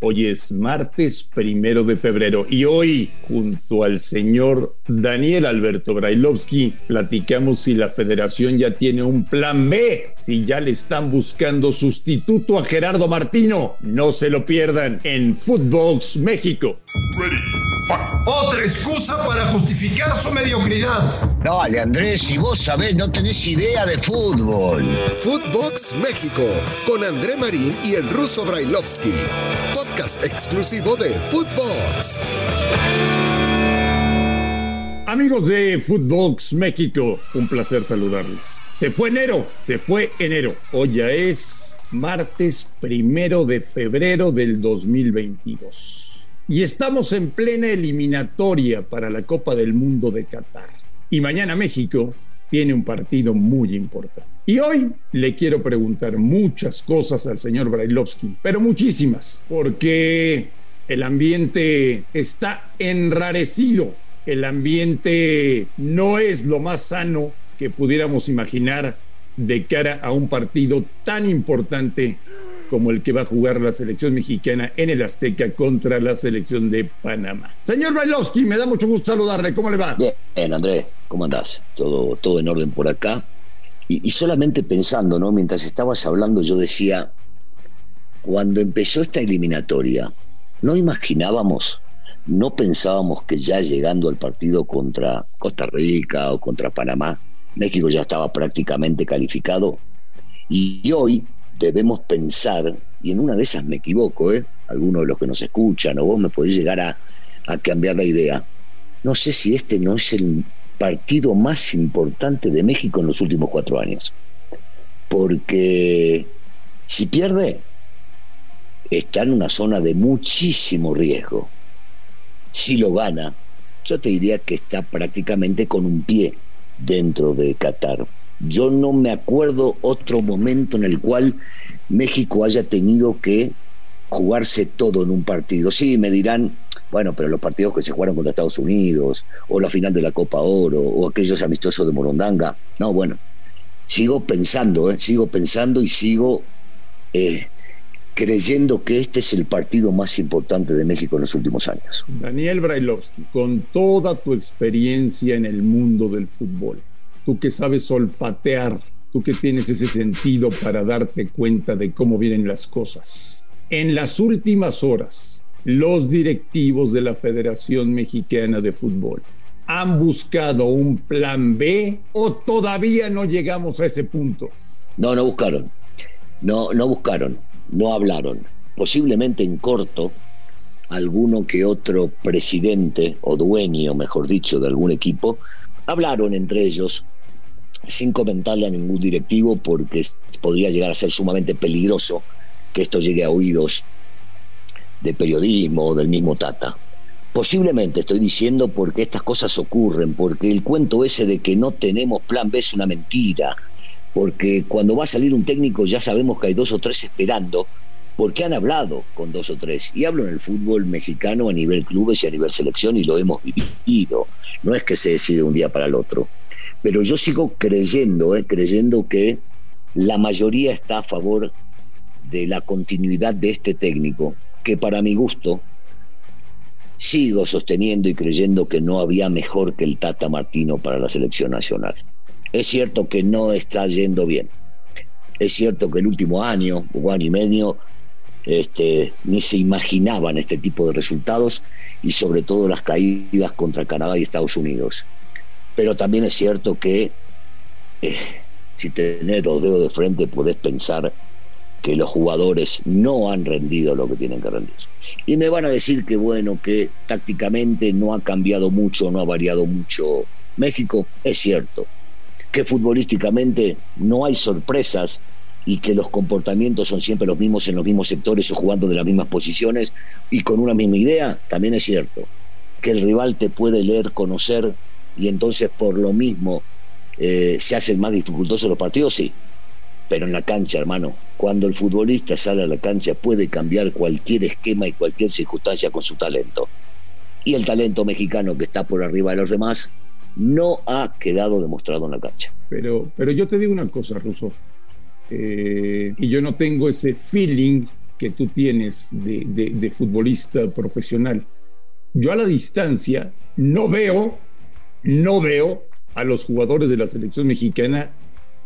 Hoy es martes primero de febrero y hoy, junto al señor Daniel Alberto Brailovsky, platicamos si la federación ya tiene un plan B, si ya le están buscando sustituto a Gerardo Martino. No se lo pierdan en Footbox México. Otra excusa para justificar su mediocridad. Dale, Andrés, si vos sabés, no tenés idea de fútbol. Footbox México, con André Marín y el ruso Brailovsky. Podcast exclusivo de Footbox. Amigos de Footbox México, un placer saludarles. Se fue enero, se fue enero. Hoy ya es martes primero de febrero del 2022. Y estamos en plena eliminatoria para la Copa del Mundo de Qatar. Y mañana México tiene un partido muy importante. Y hoy le quiero preguntar muchas cosas al señor Brailovsky, pero muchísimas, porque el ambiente está enrarecido, el ambiente no es lo más sano que pudiéramos imaginar de cara a un partido tan importante como el que va a jugar la selección mexicana en el Azteca contra la selección de Panamá. Señor Brailovsky, me da mucho gusto saludarle. ¿Cómo le va? Bien, Andrés, ¿cómo andás? Todo, todo en orden por acá. Y, y, solamente pensando, ¿no? Mientras estabas hablando, yo decía, cuando empezó esta eliminatoria, no imaginábamos, no pensábamos que ya llegando al partido contra Costa Rica o contra Panamá, México ya estaba prácticamente calificado. Y hoy debemos pensar, y en una de esas me equivoco, ¿eh? algunos de los que nos escuchan o vos me podés llegar a, a cambiar la idea, no sé si este no es el partido más importante de México en los últimos cuatro años. Porque si pierde, está en una zona de muchísimo riesgo. Si lo gana, yo te diría que está prácticamente con un pie dentro de Qatar. Yo no me acuerdo otro momento en el cual México haya tenido que jugarse todo en un partido. Sí, me dirán, bueno, pero los partidos que se jugaron contra Estados Unidos, o la final de la Copa Oro, o aquellos amistosos de Morondanga. No, bueno, sigo pensando, ¿eh? sigo pensando y sigo eh, creyendo que este es el partido más importante de México en los últimos años. Daniel Brailovsky, con toda tu experiencia en el mundo del fútbol, tú que sabes olfatear, tú que tienes ese sentido para darte cuenta de cómo vienen las cosas. En las últimas horas, los directivos de la Federación Mexicana de Fútbol han buscado un plan B o todavía no llegamos a ese punto. No, no buscaron. No, no buscaron. No hablaron. Posiblemente en corto, alguno que otro presidente o dueño, mejor dicho, de algún equipo, hablaron entre ellos sin comentarle a ningún directivo porque podría llegar a ser sumamente peligroso que esto llegue a oídos de periodismo o del mismo Tata. Posiblemente estoy diciendo porque estas cosas ocurren, porque el cuento ese de que no tenemos plan B es una mentira, porque cuando va a salir un técnico ya sabemos que hay dos o tres esperando, porque han hablado con dos o tres. Y hablo en el fútbol mexicano a nivel clubes y a nivel selección y lo hemos vivido. No es que se decide un día para el otro. Pero yo sigo creyendo, eh, creyendo que la mayoría está a favor de la continuidad de este técnico, que para mi gusto sigo sosteniendo y creyendo que no había mejor que el Tata Martino para la selección nacional. Es cierto que no está yendo bien. Es cierto que el último año, o año y medio, este, ni se imaginaban este tipo de resultados y sobre todo las caídas contra Canadá y Estados Unidos. Pero también es cierto que eh, si tenés dos dedos de frente podés pensar que los jugadores no han rendido lo que tienen que rendir. Y me van a decir que bueno, que tácticamente no ha cambiado mucho, no ha variado mucho México, es cierto. Que futbolísticamente no hay sorpresas y que los comportamientos son siempre los mismos en los mismos sectores o jugando de las mismas posiciones y con una misma idea, también es cierto. Que el rival te puede leer, conocer y entonces por lo mismo eh, se hacen más dificultosos los partidos, sí. Pero en la cancha, hermano, cuando el futbolista sale a la cancha puede cambiar cualquier esquema y cualquier circunstancia con su talento. Y el talento mexicano que está por arriba de los demás no ha quedado demostrado en la cancha. Pero, pero yo te digo una cosa, Russo, eh, y yo no tengo ese feeling que tú tienes de, futbolista profesional. Yo a la distancia no veo, no veo a los jugadores de la selección mexicana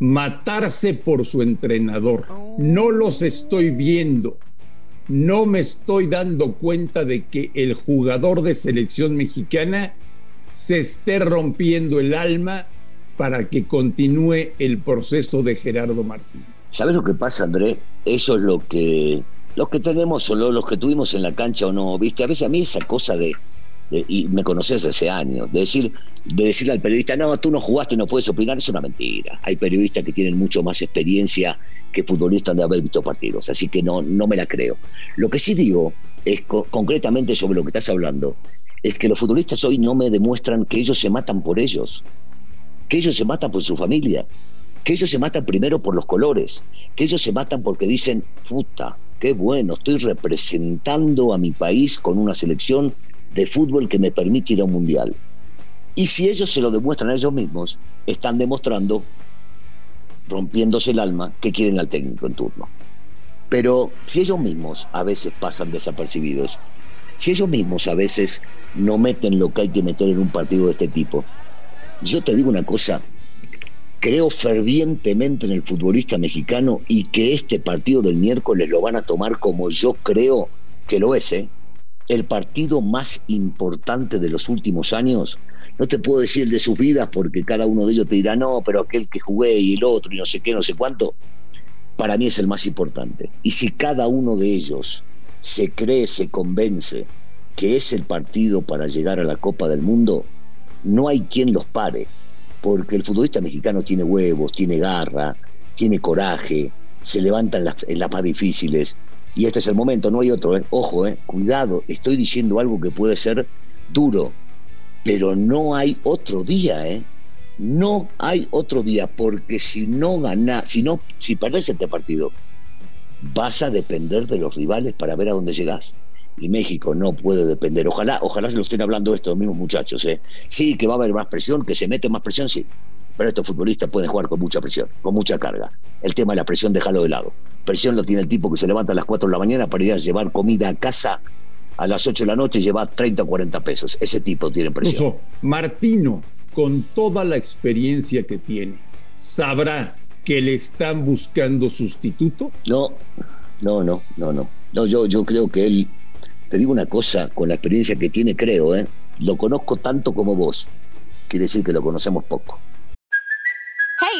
matarse por su entrenador. No los estoy viendo. No me estoy dando cuenta de que el jugador de selección mexicana se esté rompiendo el alma para que continúe el proceso de Gerardo Martín. ¿Sabes lo que pasa, André? Eso es lo que los que tenemos o los que tuvimos en la cancha o no, viste, a veces a mí esa cosa de, y me conoces hace años, de decir, de decirle al periodista, no, tú no jugaste no puedes opinar, es una mentira. Hay periodistas que tienen mucho más experiencia que futbolistas de haber visto partidos, así que no, no me la creo. Lo que sí digo es concretamente sobre lo que estás hablando, es que los futbolistas hoy no me demuestran que ellos se matan por ellos, que ellos se matan por su familia, que ellos se matan primero por los colores, que ellos se matan porque dicen, puta, qué bueno, estoy representando a mi país con una selección de fútbol que me permite ir a un mundial. Y si ellos se lo demuestran a ellos mismos, están demostrando, rompiéndose el alma, que quieren al técnico en turno. Pero si ellos mismos a veces pasan desapercibidos, si ellos mismos a veces no meten lo que hay que meter en un partido de este tipo, yo te digo una cosa, creo fervientemente en el futbolista mexicano y que este partido del miércoles lo van a tomar como yo creo que lo es, ¿eh? El partido más importante de los últimos años. No te puedo decir el de sus vidas porque cada uno de ellos te dirá, no, pero aquel que jugué y el otro y no sé qué, no sé cuánto, para mí es el más importante. Y si cada uno de ellos se cree, se convence que es el partido para llegar a la Copa del Mundo, no hay quien los pare porque el futbolista mexicano tiene huevos, tiene garra, tiene coraje, se levanta en las, más difíciles. Y este es el momento, no hay otro. ¿eh? Ojo, eh, cuidado, estoy diciendo algo que puede ser duro, pero no hay otro día, ¿eh? No hay otro día, porque si no ganas, si no, si perdés este partido, vas a depender de los rivales para ver a dónde llegás y México no puede depender. Ojalá, ojalá se lo estén hablando estos mismos muchachos. ¿eh? Sí, que va a haber más presión, que se mete más presión, sí. Pero estos futbolistas pueden jugar con mucha presión, con mucha carga. El tema de la presión, déjalo de lado. Presión lo tiene el tipo que se levanta a las 4 de la mañana para ir a llevar comida a casa a las 8 de la noche y lleva 30 o 40 pesos. Ese tipo tiene presión. Martino, con toda la experiencia que tiene, ¿sabrá que le están buscando sustituto? No, no, no, no, no. No, yo, yo creo que él te digo una cosa, con la experiencia que tiene, creo, ¿eh? lo conozco tanto como vos. Quiere decir que lo conocemos poco.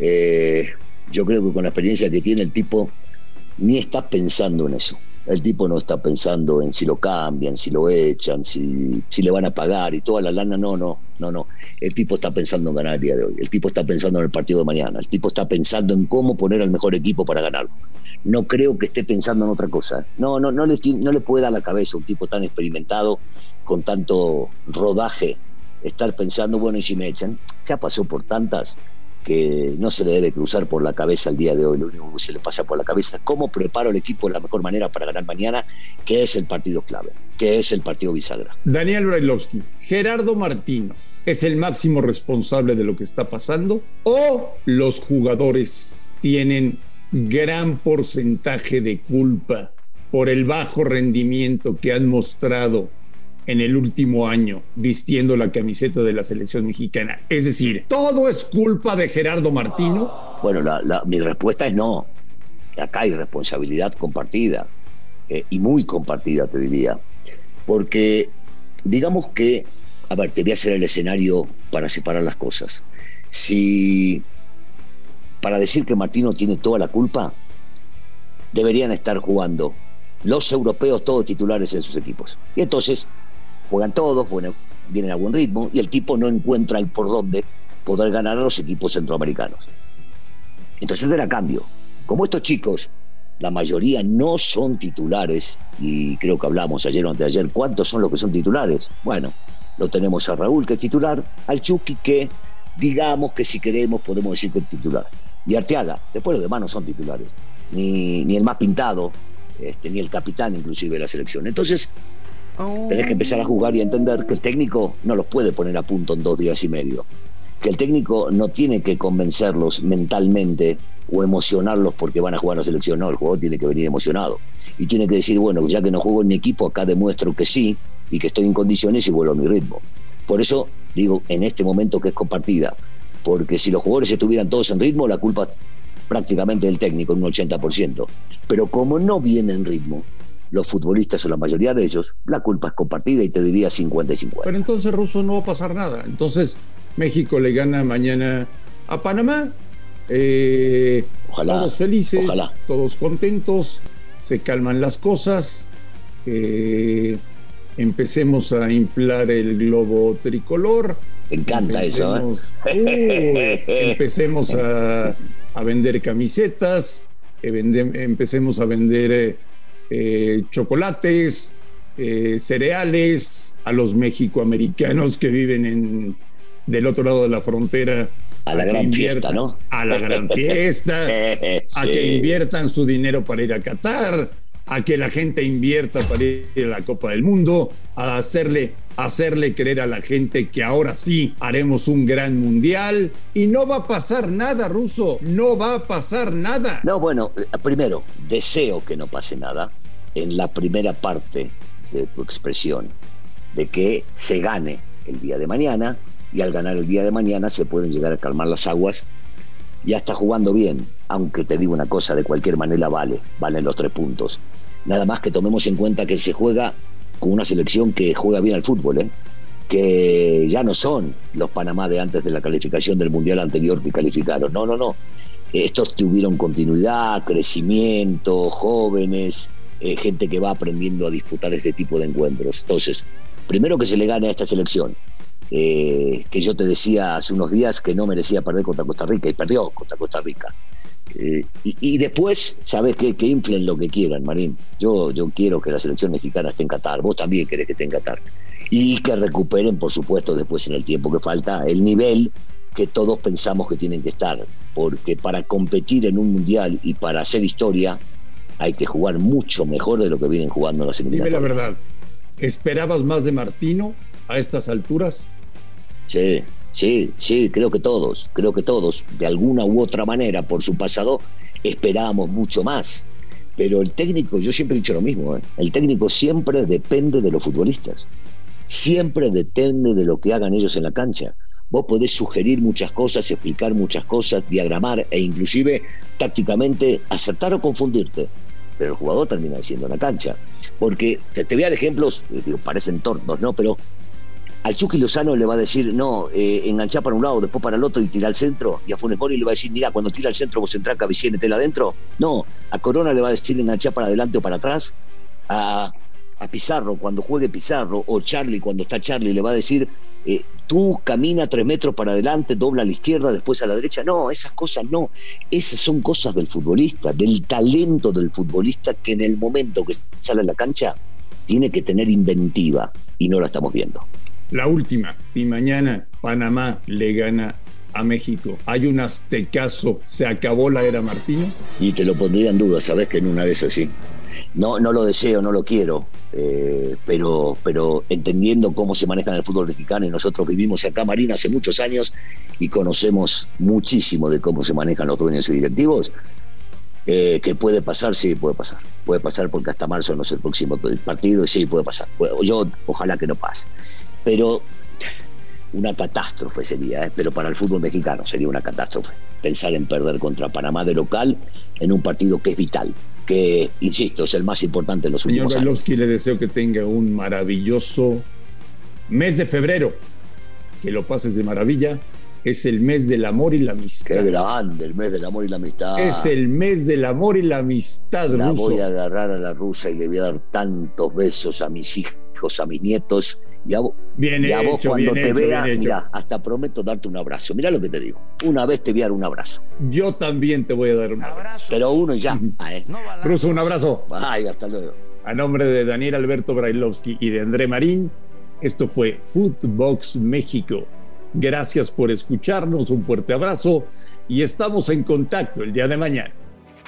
Eh, yo creo que con la experiencia que tiene el tipo, ni está pensando en eso. El tipo no está pensando en si lo cambian, si lo echan, si, si le van a pagar y toda la lana. No, no, no, no. El tipo está pensando en ganar el día de hoy. El tipo está pensando en el partido de mañana. El tipo está pensando en cómo poner al mejor equipo para ganarlo no creo que esté pensando en otra cosa. No, no, no le, no le puede dar la cabeza a un tipo tan experimentado, con tanto rodaje, estar pensando, bueno, y si me echan, ya pasó por tantas que no se le debe cruzar por la cabeza el día de hoy. Lo único que se le pasa por la cabeza es cómo preparo el equipo de la mejor manera para ganar mañana, que es el partido clave, que es el partido bisagra. Daniel Brailovsky, Gerardo Martino, ¿es el máximo responsable de lo que está pasando o los jugadores tienen gran porcentaje de culpa por el bajo rendimiento que han mostrado en el último año vistiendo la camiseta de la selección mexicana. Es decir, ¿todo es culpa de Gerardo Martino? Bueno, mi respuesta es no. Acá hay responsabilidad compartida eh, y muy compartida, te diría. Porque digamos que, a ver, te voy a hacer el escenario para separar las cosas. Si para decir que Martino tiene toda la culpa, deberían estar jugando los europeos todos titulares en sus equipos. Y entonces juegan todos, bueno, vienen a buen ritmo y el tipo no encuentra el por dónde poder ganar a los equipos centroamericanos. Entonces era cambio. Como estos chicos la mayoría no son titulares, y creo que hablamos ayer o antes de ayer, ¿cuántos son los que son titulares? Bueno, lo tenemos a Raúl que es titular, al Chucky que digamos que si queremos podemos decir que es titular, y Arteaga, después los demás no son titulares, ni, ni el más pintado, este, ni el capitán inclusive de la selección. Entonces, tenés que empezar a jugar y entender que el técnico no los puede poner a punto en dos días y medio, que el técnico no tiene que convencerlos mentalmente o emocionarlos porque van a jugar a la selección. No, el jugador tiene que venir emocionado. Y tiene que decir, bueno, ya que no juego en mi equipo, acá demuestro que sí y que estoy en condiciones y vuelvo a mi ritmo. Por eso digo, en este momento que es compartida, porque si los jugadores estuvieran todos en ritmo, la culpa prácticamente del técnico, en un 80%. Pero como no viene en ritmo, los futbolistas o la mayoría de ellos, la culpa es compartida y te diría 50 y 50. Pero entonces, Russo, no va a pasar nada. Entonces, México le gana mañana a Panamá eh, todos felices, todos contentos, se calman las cosas, eh, empecemos a inflar el globo tricolor. Encanta eso. ¿eh? empecemos a, vender camisetas, empecemos a vender chocolates, cereales a los mexicoamericanos que viven en, del otro lado de la frontera a la gran fiesta, ¿no? A la gran fiesta, a que inviertan su dinero para ir a Qatar, a que la gente invierta para ir a la Copa del Mundo, a hacerle, hacerle creer a la gente que ahora sí haremos un gran mundial y no va a pasar nada, Ruso, no va a pasar nada. No, bueno, primero, deseo que no pase nada en la primera parte de tu expresión, de que se gane el día de mañana y al ganar el día de mañana se pueden llegar a calmar las aguas. Ya está jugando bien, aunque te digo una cosa, de cualquier manera vale, valen los tres puntos. Nada más que tomemos en cuenta que se juega con una selección que juega bien al fútbol, ¿eh? que ya no son los Panamá de antes de la calificación del Mundial anterior que calificaron. No, no, no. Estos tuvieron continuidad, crecimiento, jóvenes, eh, gente que va aprendiendo a disputar este tipo de encuentros. Entonces, primero que se le gane a esta selección, eh, que yo te decía hace unos días que no merecía perder contra Costa Rica y perdió contra Costa Rica. Eh, y, después, ¿sabes qué? Que inflen lo que quieran, Marín. Yo, yo quiero que la selección mexicana esté en Qatar, vos también querés que esté en Qatar. Y que recuperen, por supuesto, después en el tiempo que falta, el nivel que todos pensamos que tienen que estar. Porque para competir en un mundial y para hacer historia, hay que jugar mucho mejor de lo que vienen jugando las eliminatorias. Dime la verdad, ¿esperabas más de Martino a estas alturas? Sí, sí, sí, creo que todos, creo que todos, de alguna u otra manera, por su pasado, esperábamos mucho más. Pero el técnico, yo siempre he dicho lo mismo, ¿eh? el técnico siempre depende de los futbolistas, siempre depende de lo que hagan ellos en la cancha. Vos podés sugerir muchas cosas, explicar muchas cosas, diagramar e inclusive tácticamente acertar o confundirte, pero el jugador termina diciendo en la cancha. Porque te, voy a dar ejemplos, eh, parecen tornos, ¿no? Pero al Chucky Lozano le va a decir, no, eh, enganchá para un lado, después para el otro y tira al centro. Y a Funes Mori le va a decir, mira, cuando tira al centro vos entrás la adentro. No, a Corona le va a decir enganchá para adelante o para atrás. A, Pizarro, cuando juegue Pizarro, o Charlie, cuando está Charlie, le va a decir, eh, tú camina tres metros para adelante, dobla a la izquierda, después a la derecha. No, esas cosas no. Esas son cosas del futbolista, del talento del futbolista que en el momento que sale a la cancha tiene que tener inventiva y no la estamos viendo. La última, si mañana Panamá le gana a México, ¿hay un aztecaso? ¿Se acabó la era Martino? Y te lo pondría en duda, sabes que en una de esas. No, no lo deseo, no lo quiero, eh, pero, pero entendiendo cómo se maneja en el fútbol mexicano y nosotros vivimos acá, Marina, hace muchos años y conocemos muchísimo de cómo se manejan los dueños y directivos, eh, que puede pasar, sí, puede pasar. Puede pasar porque hasta marzo no es el próximo partido y sí, puede pasar. Yo ojalá que no pase pero una catástrofe sería, ¿eh? pero para el fútbol mexicano sería una catástrofe pensar en perder contra Panamá de local en un partido que es vital, que, insisto, es el más importante en los últimos Señor años. le deseo que tenga un maravilloso mes de febrero, que lo pases de maravilla. Es el mes del amor y la amistad. Qué grande, el mes del amor y la amistad. Es el mes del amor y la amistad, La voy a agarrar a la rusa y le voy a dar tantos besos a mis hijos, a mis nietos Y a vos, Bien y a vos hecho, cuando bien te hecho, vea, mira, hasta prometo darte un abrazo. Mira lo que te digo. Una vez te voy a dar un abrazo. Yo también te voy a dar un abrazo. Pero uno ya. Ah, ¿eh? Ruso, un abrazo. Ay, hasta luego. A nombre de Daniel Alberto Brailovsky y de André Marín, esto fue Footbox México. Gracias por escucharnos, un fuerte abrazo y estamos en contacto el día de mañana.